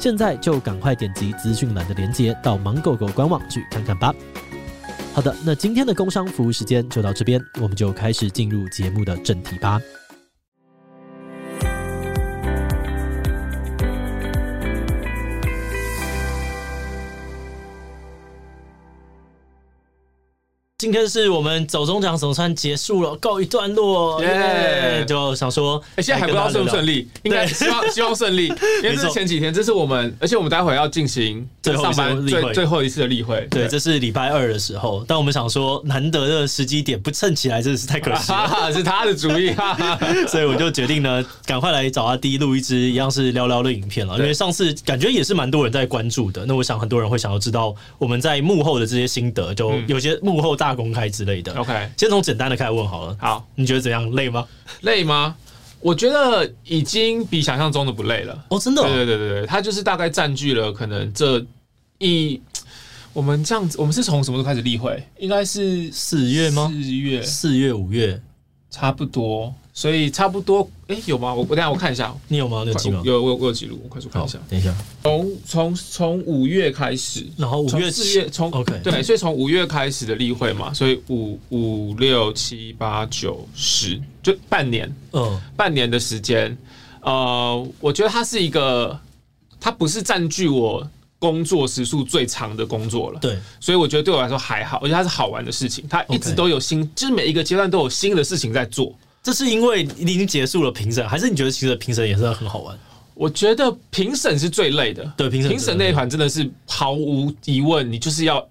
现在就赶快点击资讯栏的链接，到芒狗狗官网去看看吧。好的，那今天的工商服务时间就到这边，我们就开始进入节目的正题吧。今天是我们走中奖总算结束了，告一段落。耶！就想说，哎、欸，现在还不知道顺不顺利，应该希望希望顺利。因为这是前几天，这是我们，而且我们待会要进行最后上班最最后一次的例会。对，这是礼拜二的时候，但我们想说，难得的时机点不趁起来，真的是太可惜了。是他的主意，所以我就决定呢，赶快来找阿滴录一支一样是聊聊的影片了。因为上次感觉也是蛮多人在关注的，那我想很多人会想要知道我们在幕后的这些心得，就有些幕后大。公开之类的，OK，先从简单的开始问好了。好，你觉得怎样？累吗？累吗？我觉得已经比想象中的不累了。哦，真的？对对对对对，它就是大概占据了可能这一，我们这样子，我们是从什么时候开始例会？应该是四月吗？四月、四月、五月，差不多。所以差不多，哎、欸，有吗？我我等下我看一下，你有吗？有记吗？有，我我有记录，我快速看一下。等一下，从从从五月开始，然后五月、四月，从 OK，对，所以从五月开始的例会嘛，所以五五六七八九十，就半年，嗯，半年的时间，呃，我觉得它是一个，它不是占据我工作时数最长的工作了，对，所以我觉得对我来说还好，而且它是好玩的事情，它一直都有新，就是每一个阶段都有新的事情在做。这是因为你已经结束了评审，还是你觉得其实评审也是很好玩？我觉得评审是最累的。对，评审评审那一款真的是毫无疑问，你就是要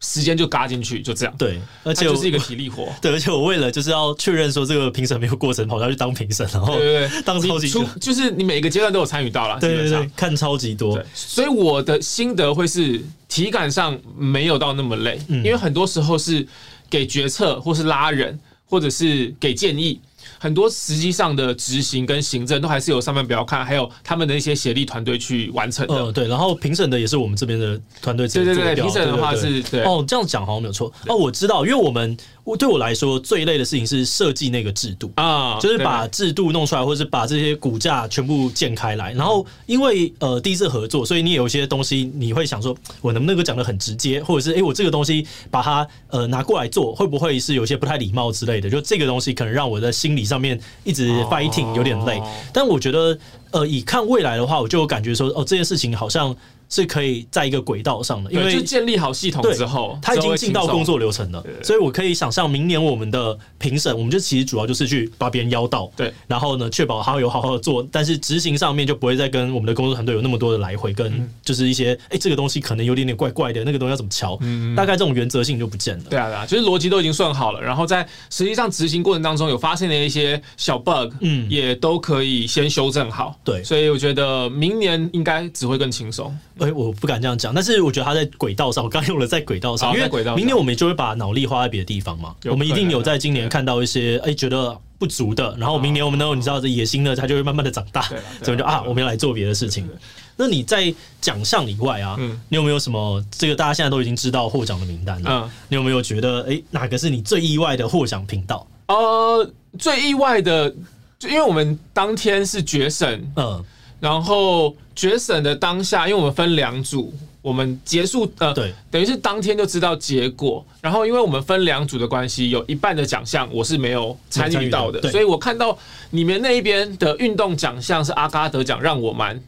时间就嘎进去，就这样。对，而且就是一个体力活。对，而且我为了就是要确认说这个评审没有过程，跑下去当评审，然后对对对，当超级出就是你每个阶段都有参与到了，对对对，看超级多。所以我的心得会是体感上没有到那么累，嗯，因为很多时候是给决策，或是拉人，或者是给建议。很多实际上的执行跟行政都还是由上面不要看，还有他们的一些协力团队去完成的。嗯，对。然后评审的也是我们这边的团队。对对对，评审的话是对。哦，这样讲好像没有错。哦，我知道，因为我们。我对我来说最累的事情是设计那个制度啊，就是把制度弄出来，或者是把这些骨架全部建开来。然后因为呃第一次合作，所以你有一些东西你会想说，我能不能够讲的很直接，或者是诶、欸，我这个东西把它呃拿过来做，会不会是有些不太礼貌之类的？就这个东西可能让我的心理上面一直 fighting 有点累。但我觉得呃以看未来的话，我就感觉说哦这件事情好像。是可以在一个轨道上的，因为就建立好系统之后，他已经进到工作流程了，所以我可以想象明年我们的评审，我们就其实主要就是去把别人邀到，对，然后呢，确保他有好好的做，但是执行上面就不会再跟我们的工作团队有那么多的来回，跟就是一些哎、欸，这个东西可能有点点怪怪的，那个东西要怎么敲，大概这种原则性就不见了。对啊，对啊，就是逻辑都已经算好了，然后在实际上执行过程当中有发现的一些小 bug，嗯，也都可以先修正好。对，所以我觉得明年应该只会更轻松。哎、欸，我不敢这样讲，但是我觉得他在轨道上，我刚用了在轨道上，因为明年我们就会把脑力花在别的地方嘛。我们一定有在今年看到一些哎、欸、觉得不足的，然后明年我们呢，你知道这野心呢，它就会慢慢的长大，所以就啊，我们要来做别的事情。那你在奖项以外啊，你有没有什么这个大家现在都已经知道获奖的名单了？嗯，你有没有觉得哎、欸、哪个是你最意外的获奖频道？呃，最意外的，就因为我们当天是决审，嗯。然后决审的当下，因为我们分两组，我们结束呃，对，等于是当天就知道结果。然后因为我们分两组的关系，有一半的奖项我是没有参与到的，所以我看到你们那一边的运动奖项是阿嘎得奖，让我蛮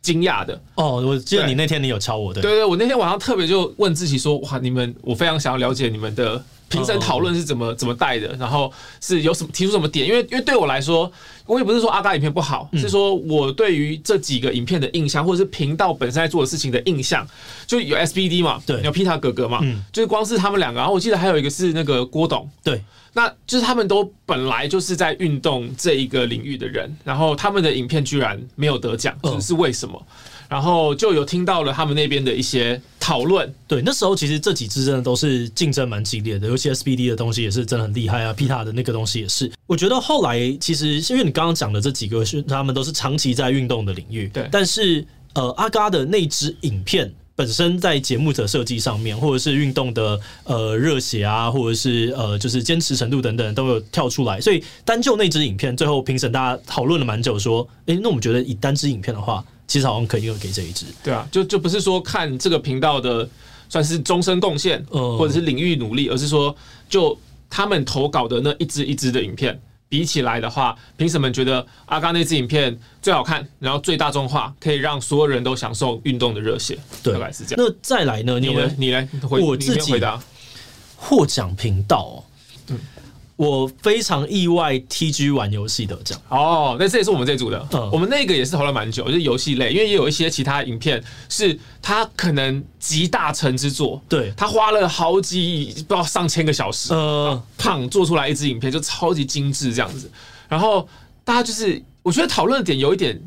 惊讶的。哦，我记得你那天你有敲我的，对对，我那天晚上特别就问自己说，哇，你们，我非常想要了解你们的。评审讨论是怎么怎么带的，然后是有什么提出什么点？因为因为对我来说，我也不是说阿嘎影片不好，是说我对于这几个影片的印象，或者是频道本身在做的事情的印象，就有 SBD 嘛，对，有 Peter 哥哥嘛，就是光是他们两个，然后我记得还有一个是那个郭董，对，那就是他们都本来就是在运动这一个领域的人，然后他们的影片居然没有得奖，是为什么？然后就有听到了他们那边的一些讨论，对，那时候其实这几支真的都是竞争蛮激烈的，尤其 SBD 的东西也是真的很厉害啊，Pita 的那个东西也是。我觉得后来其实因为你刚刚讲的这几个是他们都是长期在运动的领域，对，但是呃阿嘎的那支影片本身在节目的设计上面，或者是运动的呃热血啊，或者是呃就是坚持程度等等都有跳出来，所以单就那支影片，最后评审大家讨论了蛮久，说，诶，那我们觉得以单支影片的话。其实好像可以用给这一支，对啊，就就不是说看这个频道的算是终身贡献，或者是领域努力，而是说就他们投稿的那一支一支的影片比起来的话，评审们觉得阿嘎那支影片最好看，然后最大众化，可以让所有人都享受运动的热血，对，大概是这样。那再来呢？你呢？你来，我自己回答获奖频道，嗯。我非常意外，TG 玩游戏得奖哦，那这也是我们这组的。嗯，我们那个也是投了蛮久，就是游戏类，因为也有一些其他影片是他可能集大成之作，对，他花了好几不知道上千个小时，呃，胖做出来一支影片就超级精致这样子。然后大家就是，我觉得讨论的点有一点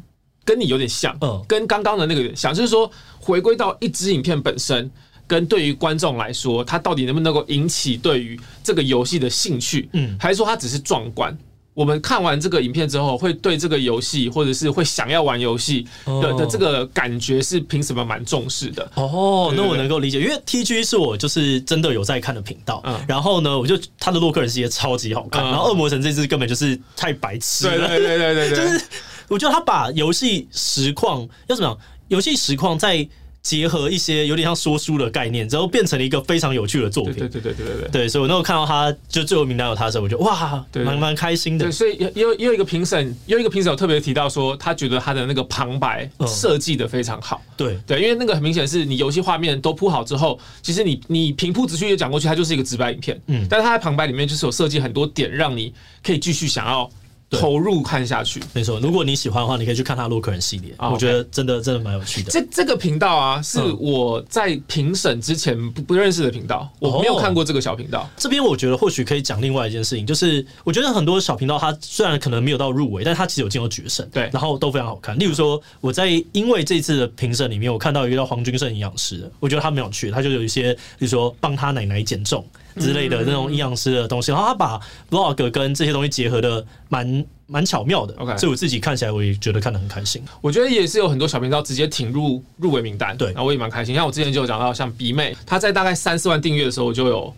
跟你有点像，嗯，跟刚刚的那个有点像，就是说回归到一支影片本身。跟对于观众来说，他到底能不能够引起对于这个游戏的兴趣？嗯，还是说他只是壮观？我们看完这个影片之后，会对这个游戏，或者是会想要玩游戏的的这个感觉，是凭什么蛮重视的？哦，那我能够理解，因为 TG 是我就是真的有在看的频道。嗯，然后呢，我就他的洛克人系列超级好看，然后恶魔城这支根本就是太白痴了。对对对对对，就是我觉得他把游戏实况要怎么样？游戏实况在。结合一些有点像说书的概念，之后变成了一个非常有趣的作品。对对对对对对，对，所以我那时候看到他就最后名单有他的时候，我就哇，蛮蛮开心的。对，所以也有也有一个评审，有一个评审有特别提到说，他觉得他的那个旁白设计的非常好。对对，因为那个很明显是你游戏画面都铺好之后，其实你你平铺直叙的讲过去，它就是一个直白影片。嗯，但是他在旁白里面就是有设计很多点，让你可以继续想要。投入看下去，没错。如果你喜欢的话，你可以去看他洛克人系列，我觉得真的真的蛮有趣的。这这个频道啊，是我在评审之前不不认识的频道，我没有看过这个小频道。这边我觉得或许可以讲另外一件事情，就是我觉得很多小频道，它虽然可能没有到入围，但它其实有进入决胜，对，然后都非常好看。例如说，我在因为这次的评审里面，我看到一个叫黄君胜营养师，我觉得他蛮有趣，他就有一些，比如说帮他奶奶减重。之类的那种阴阳师的东西，然后他把 vlog 跟这些东西结合的蛮蛮巧妙的，OK，所以我自己看起来我也觉得看得很开心。我觉得也是有很多小频道直接挺入入围名单，对，然后我也蛮开心。像我之前就有讲到，像鼻妹，她在大概三四万订阅的时候我就有。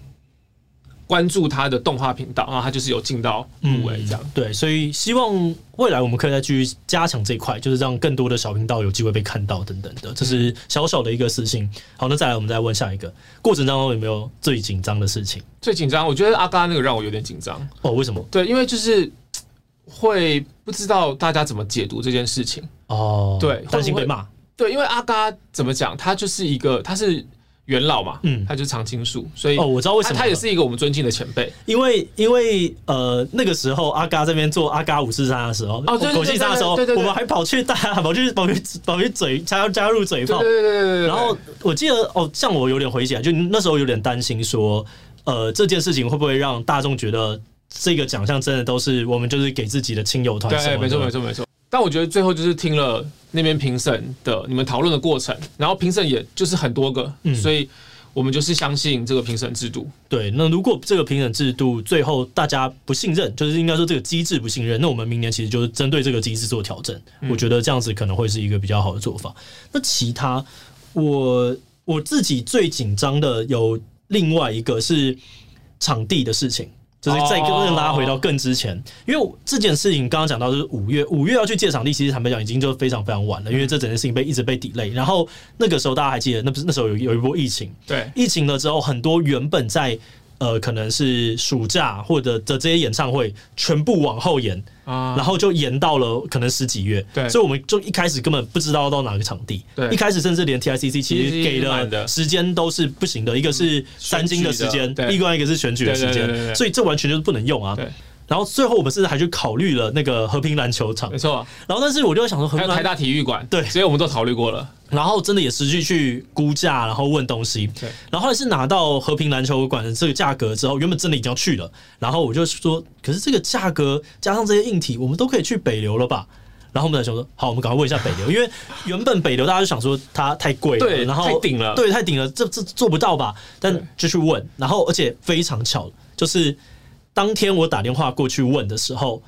关注他的动画频道，然后他就是有进到入围这样、嗯。对，所以希望未来我们可以再继续加强这一块，就是让更多的小频道有机会被看到等等的。这是小小的一个私心。好，那再来我们再问下一个，过程当中有没有最紧张的事情？最紧张，我觉得阿嘎那个让我有点紧张。哦，为什么？对，因为就是会不知道大家怎么解读这件事情。哦，对，担心被骂。对，因为阿嘎怎么讲，他就是一个，他是。元老嘛，嗯，他就是常青树，所以哦，我知道为什么他也是一个我们尊敬的前辈，因为因为呃那个时候阿嘎这边做阿嘎五四三的时候，哦，狗戏三的时候，我们还跑去大 家，跑去跑去跑去嘴加要加入嘴炮，对对对对，然后我记得哦，像我有点回想，就那时候有点担心说，呃，这件事情会不会让大众觉得这个奖项真的都是我们就是给自己的亲友团？对，没错没错没错。但我觉得最后就是听了那边评审的你们讨论的过程，然后评审也就是很多个，嗯，所以我们就是相信这个评审制度。对，那如果这个评审制度最后大家不信任，就是应该说这个机制不信任，那我们明年其实就是针对这个机制做调整。我觉得这样子可能会是一个比较好的做法。那其他我我自己最紧张的有另外一个是场地的事情。就是再更拉回到更之前，因为这件事情刚刚讲到就是五月，五月要去借场地，其实坦白讲已经就非常非常晚了，因为这整件事情被一直被 delay。然后那个时候大家还记得，那不是那时候有有一波疫情，对，疫情了之后，很多原本在呃，可能是暑假或者的这些演唱会全部往后延啊，然后就延到了可能十几月。对，所以我们就一开始根本不知道到哪个场地。对，一开始甚至连 TICC 其实给的时间都是不行的，一个是三金的时间，另外一个是选举的时间，所以这完全就是不能用啊。对。然后最后我们甚至还去考虑了那个和平篮球场，没错。然后但是我就想说，还有台大体育馆，对，所以我们都考虑过了。然后真的也实际去估价，然后问东西。对。然后后来是拿到和平篮球馆的这个价格之后，原本真的已经要去了。然后我就说，可是这个价格加上这些硬体，我们都可以去北流了吧？然后我们在想说，好，我们赶快问一下北流，因为原本北流大家就想说它太贵了，对，然后太顶了，对，太顶了，这这做不到吧？但就去问，然后而且非常巧，就是。当天我打电话过去问的时候，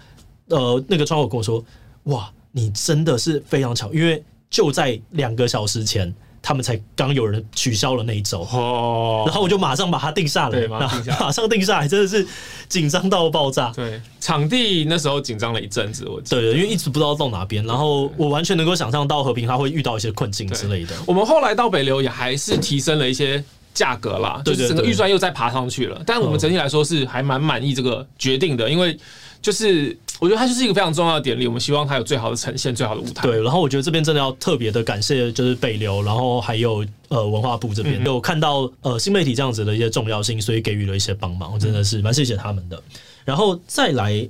呃，那个窗口跟我说：“哇，你真的是非常巧，因为就在两个小时前，他们才刚有人取消了那一周。”哦，然后我就马上把它定下来，马上 定下来，马上定下来，真的是紧张到爆炸。对，场地那时候紧张了一阵子，我对，因为一直不知道到哪边，然后我完全能够想象到和平他会遇到一些困境之类的。我们后来到北流也还是提升了一些。价格啦，就是整个预算又再爬上去了。但我们整体来说是还蛮满意这个决定的，因为就是我觉得它就是一个非常重要的典礼，我们希望它有最好的呈现，最好的舞台。对，然后我觉得这边真的要特别的感谢，就是北流，然后还有呃文化部这边有看到呃新媒体这样子的一些重要性，所以给予了一些帮忙，我真的是蛮谢谢他们的。然后再来，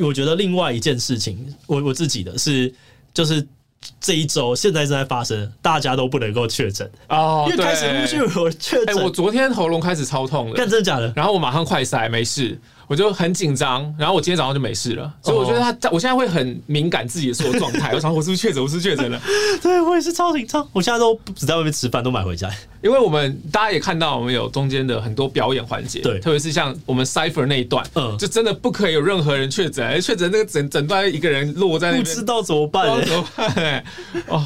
我觉得另外一件事情，我我自己的是就是。这一周现在正在发生，大家都不能够确诊哦，因为开始陆续有确诊。哎，我昨天喉咙开始超痛了，干真的假的？然后我马上快塞，没事。我就很紧张，然后我今天早上就没事了，所以我觉得他，我现在会很敏感自己的所有状态。我想 我是不是确诊？我是确诊了？对，我也是超紧张。我现在都只在外面吃饭，都买回家。因为我们大家也看到，我们有中间的很多表演环节，对，特别是像我们 Cipher 那一段，嗯，就真的不可以有任何人确诊，确诊那个整整段一个人落在那边，不知道怎么办，怎么办？哦。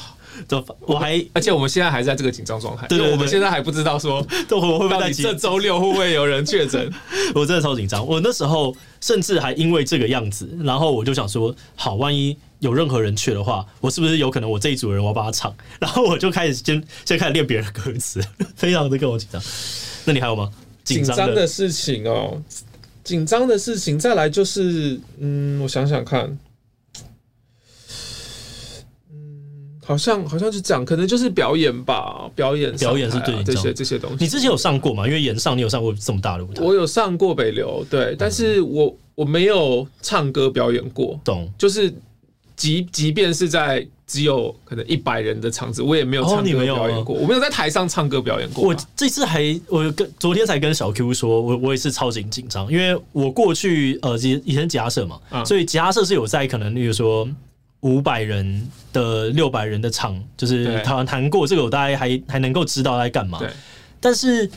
我还，而且我们现在还在这个紧张状态，对，我们现在还不知道说，会不会在这周六会不会有人确诊？我真的超紧张，我那时候甚至还因为这个样子，然后我就想说，好，万一有任何人去的话，我是不是有可能我这一组人我要把他唱？然后我就开始先先开始练别人的歌词，非常的跟我紧张。那你还有吗？紧张的事情哦，紧张的事情，再来就是，嗯，我想想看。好像好像是这样，可能就是表演吧，表演、啊、表演是对这些这些东西。你之前有上过吗？因为演上你有上过这么大的舞台。我有上过北流，对，但是我我没有唱歌表演过。懂，就是即即便是在只有可能一百人的场子，我也没有唱歌表演过。哦、我没有在台上唱歌表演过。我这次还我跟昨天才跟小 Q 说，我我也是超级紧张，因为我过去呃以以前吉他社嘛，嗯、所以吉他社是有在可能例如说。五百人的六百人的场，就是谈谈过这个，我大概还还能够知道在干嘛。对，但是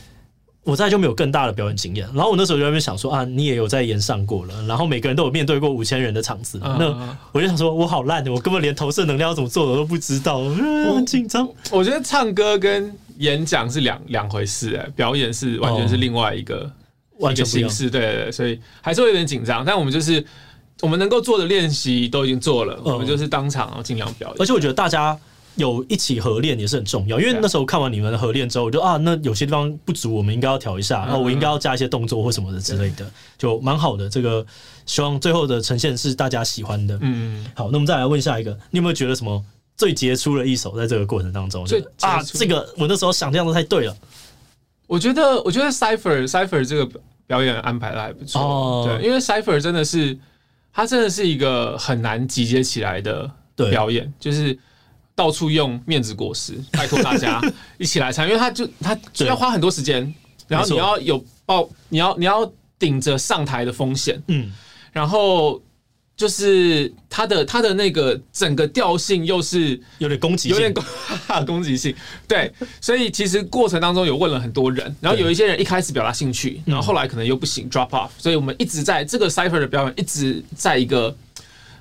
我在就没有更大的表演经验。然后我那时候就在那边想说啊，你也有在演上过了，然后每个人都有面对过五千人的场子，那我就想说，我好烂，我根本连投射能量要怎么做的都不知道，我很紧张。我觉得唱歌跟演讲是两两回事，哎，表演是完全是另外一个完全形式，对对对，所以还是会有点紧张。但我们就是。我们能够做的练习都已经做了，嗯、我们就是当场尽量表演。而且我觉得大家有一起合练也是很重要，因为那时候看完你们的合练之后，我就啊，那有些地方不足，我们应该要调一下，然后我应该要加一些动作或什么的之类的，嗯、就蛮好的。这个希望最后的呈现是大家喜欢的。嗯，好，那我们再来问下一个，你有没有觉得什么最杰出的一首在这个过程当中？最啊，这个我那时候想这样子太对了。我觉得，我觉得 Cypher Cypher 这个表演安排的还不错。哦，对，因为 Cypher 真的是。他真的是一个很难集结起来的表演，就是到处用面子果实，拜托大家一起来参，因为他就他就要花很多时间，然后你要有报，你要你要顶着上台的风险，嗯，然后。就是他的他的那个整个调性又是有点攻击性，有点攻攻击性，对，所以其实过程当中有问了很多人，然后有一些人一开始表达兴趣，然后后来可能又不行 drop off，所以我们一直在这个 cipher 的表演一直在一个。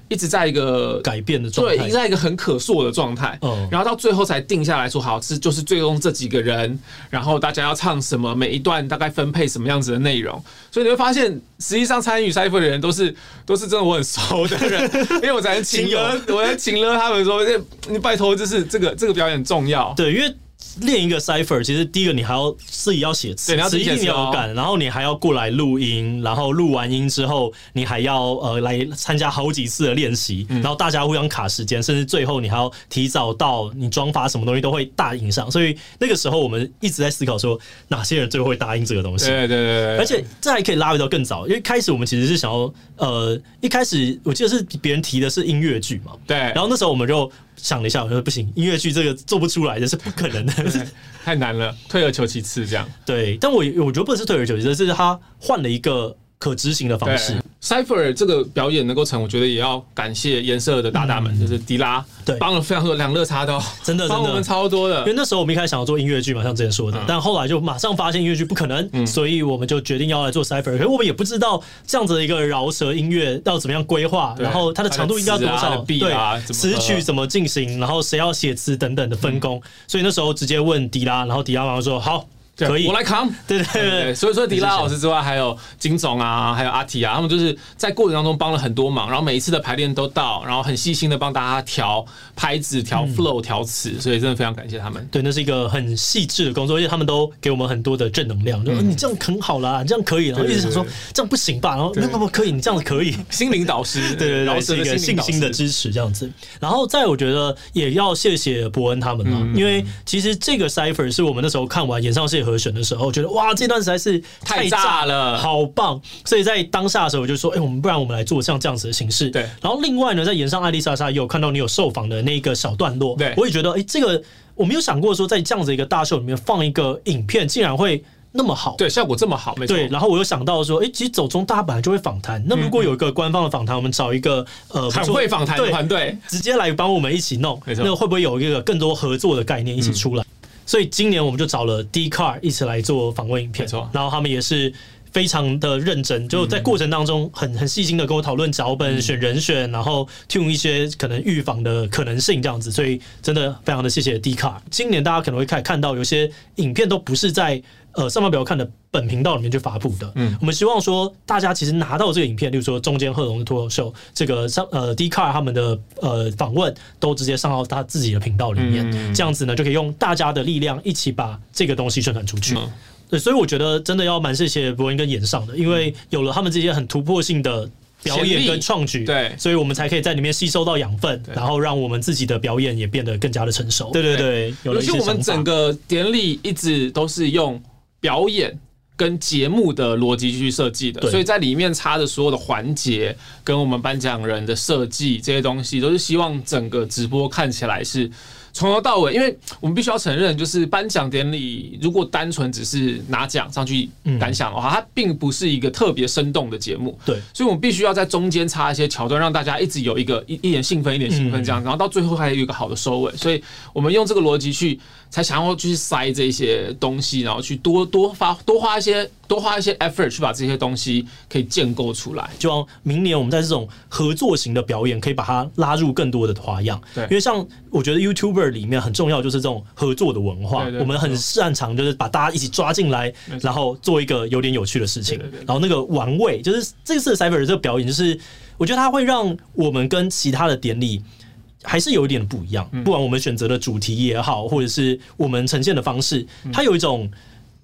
一直在一个改变的状态，对，一直在一个很可塑的状态，嗯，然后到最后才定下来说，好，是就是最终这几个人，然后大家要唱什么，每一段大概分配什么样子的内容，所以你会发现，实际上参与 Cypher 的人都是都是真的我很熟的人，因为我才请了，我才请了他们说，你拜托，就是这个这个表演重要，对，因为练一个 cipher，其实第一个你还要自己要写词，你要自己你要干，然后你还要过来录音，然后录完音之后，你还要呃来参加好几次的练习，然后大家互相卡时间，甚至最后你还要提早到，你装发什么东西都会大影响。所以那个时候我们一直在思考说，哪些人最后会答应这个东西？对对对，而且这还可以拉回到更早，因为开始我们其实是想要呃，一开始我记得是别人提的是音乐剧嘛，对，然后那时候我们就。想了一下，我说不行，音乐剧这个做不出来的是不可能的，太难了，退而求其次这样。对，但我我觉得不是退而求其次，是他换了一个。可执行的方式，Cypher 这个表演能够成，我觉得也要感谢颜色的大大们，嗯、就是迪拉，对，帮了非常多两肋插刀，真的帮我们超多的。因为那时候我们一开始想要做音乐剧嘛，像之前说的，嗯、但后来就马上发现音乐剧不可能，嗯、所以我们就决定要来做 Cypher。可是我们也不知道这样子的一个饶舌音乐要怎么样规划，然后它的长度应该多少，对，词曲怎么进行，然后谁要写词等等的分工。嗯、所以那时候直接问迪拉，然后迪拉马上说好。可以，我来扛。对对对，所以说迪拉老师之外，还有金总啊，还有阿提啊，他们就是在过程当中帮了很多忙，然后每一次的排练都到，然后很细心的帮大家调拍子、调 flow、调词，所以真的非常感谢他们。对，那是一个很细致的工作，而且他们都给我们很多的正能量，就说你这样很好啦，你这样可以，然后一直想说这样不行吧，然后那么可以，你这样子可以，心灵导师，对 对对，是一个信心的支持这样子。然后再我觉得也要谢谢伯恩他们嘛，因为其实这个 cipher 是我们那时候看完演唱会和弦的时候觉得。哇，这段实在是太炸了，好棒！所以在当下的时候，我就说，哎、欸，我们不然我们来做像这样子的形式。对。然后另外呢，在演上艾丽莎莎也有看到你有受访的那个小段落，对，我也觉得，哎、欸，这个我没有想过说，在这样子一个大秀里面放一个影片，竟然会那么好，对，效果这么好，没错。对。然后我又想到说，哎、欸，其实走中大家本来就会访谈，那如果有一个官方的访谈，我们找一个呃很会访谈的团队，直接来帮我们一起弄，没错。那会不会有一个更多合作的概念一起出来？嗯所以今年我们就找了 Dcard 一起来做访问影片，没错。然后他们也是非常的认真，就在过程当中很 很细心的跟我讨论脚本、选人选，然后 tune 一些可能预防的可能性这样子。所以真的非常的谢谢 Dcard。今年大家可能会看看到有些影片都不是在。呃，上班不要看的本频道里面去发布的。嗯，我们希望说大家其实拿到这个影片，例如说中间贺龙的脱口秀，这个上呃 Dcard 他们的呃访问都直接上到他自己的频道里面，嗯、这样子呢就可以用大家的力量一起把这个东西宣传出去。嗯、对，所以我觉得真的要蛮谢谢伯恩跟演上的，因为有了他们这些很突破性的表演跟创举，对，所以我们才可以在里面吸收到养分，然后让我们自己的表演也变得更加的成熟。对对对，尤其我们整个典礼一直都是用。表演跟节目的逻辑去设计的，所以在里面插的所有的环节跟我们颁奖人的设计这些东西，都是希望整个直播看起来是。从头到尾，因为我们必须要承认，就是颁奖典礼如果单纯只是拿奖上去感想的话，它并不是一个特别生动的节目。对，所以我们必须要在中间插一些桥段，让大家一直有一个一一点兴奋，一点兴奋这样，然后到最后还有一个好的收尾。所以我们用这个逻辑去，才想要去塞这些东西，然后去多多发多花一些。多花一些 effort 去把这些东西可以建构出来，希望明年我们在这种合作型的表演可以把它拉入更多的花样。对，因为像我觉得 YouTuber 里面很重要就是这种合作的文化，我们很擅长就是把大家一起抓进来，然后做一个有点有趣的事情。然后那个玩味，就是这次 Cypher 这个表演，就是我觉得它会让我们跟其他的典礼还是有一点不一样。不管我们选择的主题也好，或者是我们呈现的方式，它有一种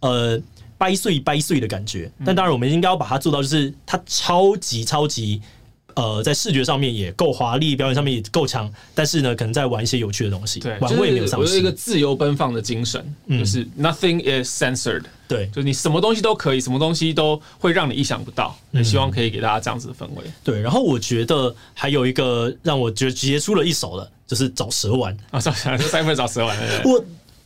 呃。掰碎掰碎的感觉，但当然我们应该要把它做到，就是它超级超级，呃，在视觉上面也够华丽，表演上面也够强，但是呢，可能在玩一些有趣的东西，对，玩味没有上。我有一个自由奔放的精神，就是 nothing is censored，对，就是你什么东西都可以，什么东西都会让你意想不到。也希望可以给大家这样子的氛围。对，然后我觉得还有一个让我觉得杰出了一手的，就是找蛇丸啊，找蛇，就三分找蛇丸。我。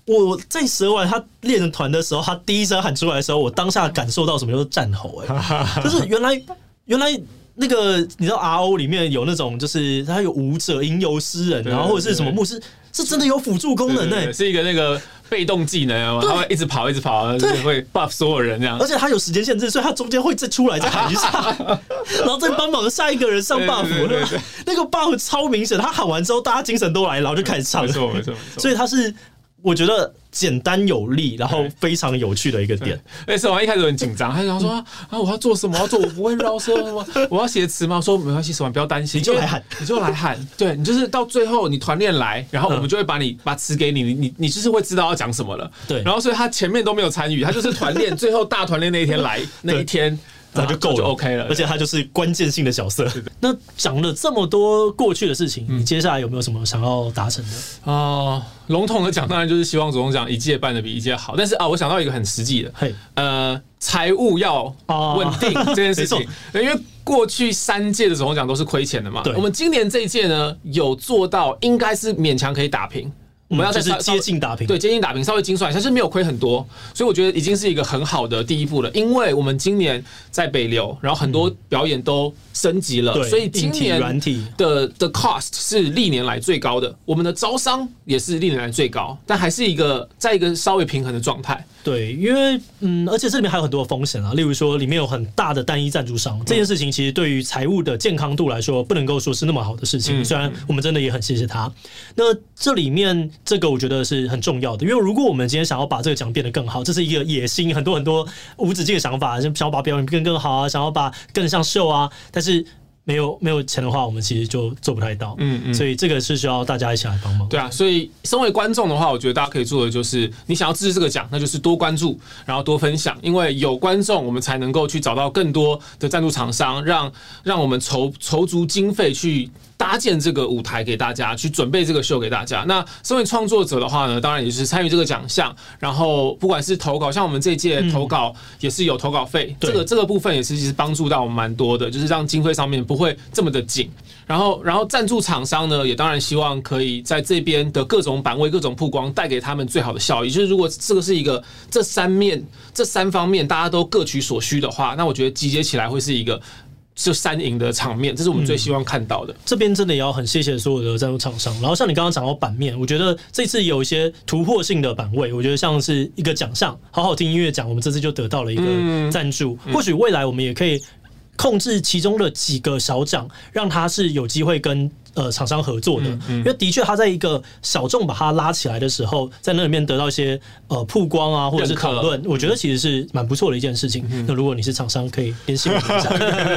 我在蛇丸他练成团的时候，他第一声喊出来的时候，我当下感受到什么叫做战吼哎、欸，就是 原来原来那个你知道 R O 里面有那种，就是他有舞者、吟游诗人，然后或者是什么牧师，是真的有辅助功能哎、欸，是一个那个被动技能，他会一直跑一直跑，对，会 buff 所有人这样，而且他有时间限制，所以他中间会再出来再喊一下，然后再帮忙下一个人上 buff，那个 buff 超明显，他喊完之后大家精神都来，然后就开始唱，没错没错，所以他是。我觉得简单有力，然后非常有趣的一个点。哎，沈王一开始很紧张，他想说 啊，我要做什么？我要做，我不会饶舌吗？我要写词吗？我说没关系，沈王不要担心，你就来喊，你就来喊。对，你就是到最后你团练来，然后我们就会把你把词给你，你你你就是会知道要讲什么了。对，然后所以他前面都没有参与，他就是团练，最后大团练那一天来那一天。那就够了，就 OK 了。而且他就是关键性的角色。那讲了这么多过去的事情，你接下来有没有什么想要达成的哦？笼统的讲，当然就是希望总统奖一届办的比一届好。但是啊，我想到一个很实际的，嘿，呃，财务要稳定 这件事情。因为过去三届的总统奖都是亏钱的嘛。对。我们今年这一届呢，有做到，应该是勉强可以打平。我们要再是接近打平，对，接近打平，稍微精算一下，是没有亏很多，所以我觉得已经是一个很好的第一步了。因为我们今年在北流，然后很多表演都升级了，所以今年的的 cost 是历年来最高的。我们的招商也是历年来最高，但还是一个在一个稍微平衡的状态。对，因为嗯，而且这里面还有很多风险啊，例如说里面有很大的单一赞助商，这件事情其实对于财务的健康度来说，不能够说是那么好的事情。虽然我们真的也很谢谢他，那这里面。这个我觉得是很重要的，因为如果我们今天想要把这个奖变得更好，这是一个野心，很多很多无止境的想法，想要把表演变更好啊，想要把更像秀啊，但是没有没有钱的话，我们其实就做不太到。嗯嗯，所以这个是需要大家一起来帮忙。对啊，所以身为观众的话，我觉得大家可以做的就是，你想要支持这个奖，那就是多关注，然后多分享，因为有观众，我们才能够去找到更多的赞助厂商，让让我们筹筹足经费去。搭建这个舞台给大家，去准备这个秀给大家。那身为创作者的话呢，当然也是参与这个奖项。然后不管是投稿，像我们这届投稿也是有投稿费，这个这个部分也是其实帮助到我们蛮多的，就是让经费上面不会这么的紧。然后，然后赞助厂商呢，也当然希望可以在这边的各种版位、各种曝光，带给他们最好的效益。就是如果这个是一个这三面、这三方面大家都各取所需的话，那我觉得集结起来会是一个。就三赢的场面，这是我们最希望看到的。嗯、这边真的也要很谢谢所有的赞助厂商。然后像你刚刚讲到版面，我觉得这次有一些突破性的版位，我觉得像是一个奖项，好好听音乐奖，我们这次就得到了一个赞助。嗯、或许未来我们也可以控制其中的几个小奖，让他是有机会跟。呃，厂商合作的，嗯嗯、因为的确他在一个小众把它拉起来的时候，在那里面得到一些呃曝光啊，或者是讨论，我觉得其实是蛮不错的一件事情。嗯、那如果你是厂商，可以联系我一下。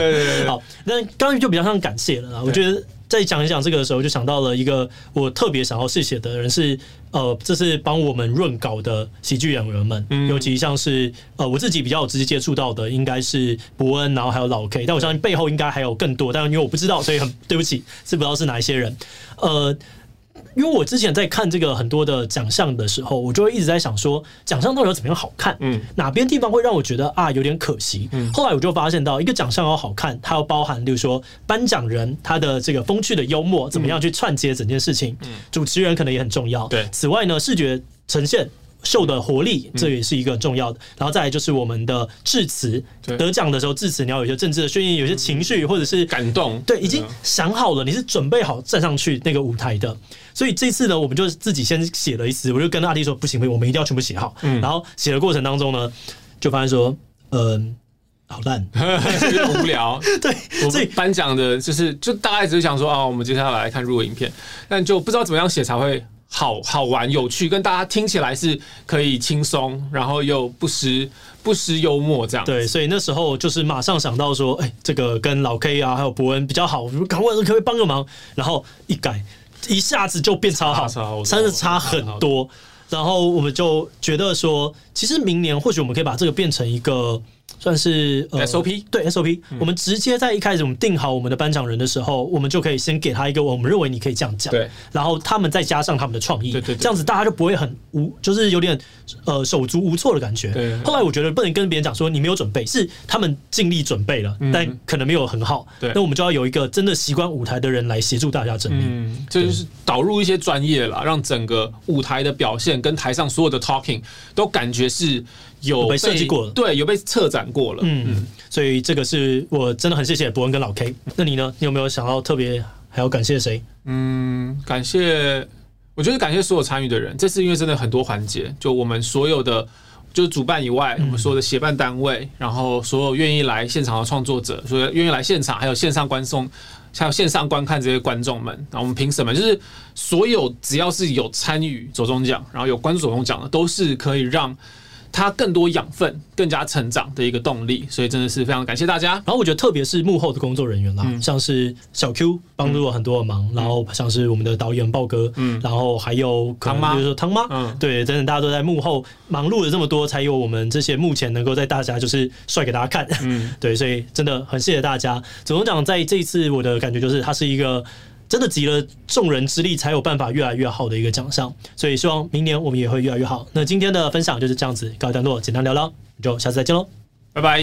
好，那刚刚就比较像感谢了啦，我觉得。在讲一讲这个的时候，就想到了一个我特别想要谢谢的人是呃，这是帮我们润稿的喜剧演员们，嗯、尤其像是呃我自己比较有直接接触到的，应该是伯恩，然后还有老 K，但我相信背后应该还有更多，但因为我不知道，所以很对不起，是不知道是哪一些人，呃。因为我之前在看这个很多的奖项的时候，我就会一直在想说，奖项到底要怎么样好看？嗯，哪边地方会让我觉得啊有点可惜？嗯，后来我就发现到，一个奖项要好看，它要包含，例如说颁奖人他的这个风趣的幽默，怎么样去串接整件事情？嗯，主持人可能也很重要。对，此外呢，视觉呈现。秀的活力，这也是一个很重要的。嗯、然后再来就是我们的致辞，得奖的时候致辞，你要有一些政治的宣言，有一些情绪，或者是感动。对，已经想好了，你是准备好站上去那个舞台的。所以这次呢，我们就自己先写了一次，我就跟阿弟说，不行不行，我们一定要全部写好。嗯、然后写的过程当中呢，就发现说，嗯、呃，好烂，有点无聊。对，所以颁奖的就是，就大概只是想说啊，我们接下来来看入围影片，但就不知道怎么样写才会。好好玩、有趣，跟大家听起来是可以轻松，然后又不失不失幽默这样。对，所以那时候就是马上想到说，哎、欸，这个跟老 K 啊，还有伯恩比较好，赶快可不可以帮个忙？然后一改，一下子就变超好，真的差很多。然后我们就觉得说，其实明年或许我们可以把这个变成一个。算是、呃、SOP 对 SOP，、嗯、我们直接在一开始我们定好我们的颁奖人的时候，我们就可以先给他一个我们认为你可以这样讲，对，然后他们再加上他们的创意，对对，对，这样子大家就不会很无，就是有点呃手足无措的感觉。对，后来我觉得不能跟别人讲说你没有准备，是他们尽力准备了，嗯、但可能没有很好。对，那我们就要有一个真的习惯舞台的人来协助大家整理，嗯，这就是导入一些专业了，让整个舞台的表现跟台上所有的 talking 都感觉是。有被设计过了，对，有被策展过了，嗯嗯，所以这个是我真的很谢谢伯恩跟老 K。那你呢？你有没有想要特别还要感谢谁？嗯，感谢，我觉得感谢所有参与的人。这次因为真的很多环节，就我们所有的就是主办以外，我们所有的协办单位，然后所有愿意来现场的创作者，所有愿意来现场，还有线上观众，还有线上观看这些观众们，然后我们评审们，就是所有只要是有参与走中奖，然后有关注走中奖的，都是可以让。它更多养分，更加成长的一个动力，所以真的是非常感谢大家。然后我觉得，特别是幕后的工作人员啦，嗯、像是小 Q 帮助了很多的忙，嗯、然后像是我们的导演豹哥，嗯，然后还有可能比如说汤妈，嗯，对，真的大家都在幕后忙碌了这么多，才有我们这些目前能够在大家就是帅给大家看，嗯，对，所以真的很谢谢大家。总讲在这一次，我的感觉就是它是一个。真的集了众人之力，才有办法越来越好的一个奖项，所以希望明年我们也会越来越好。那今天的分享就是这样子，告一段落，简单聊聊，就下次再见喽，拜拜。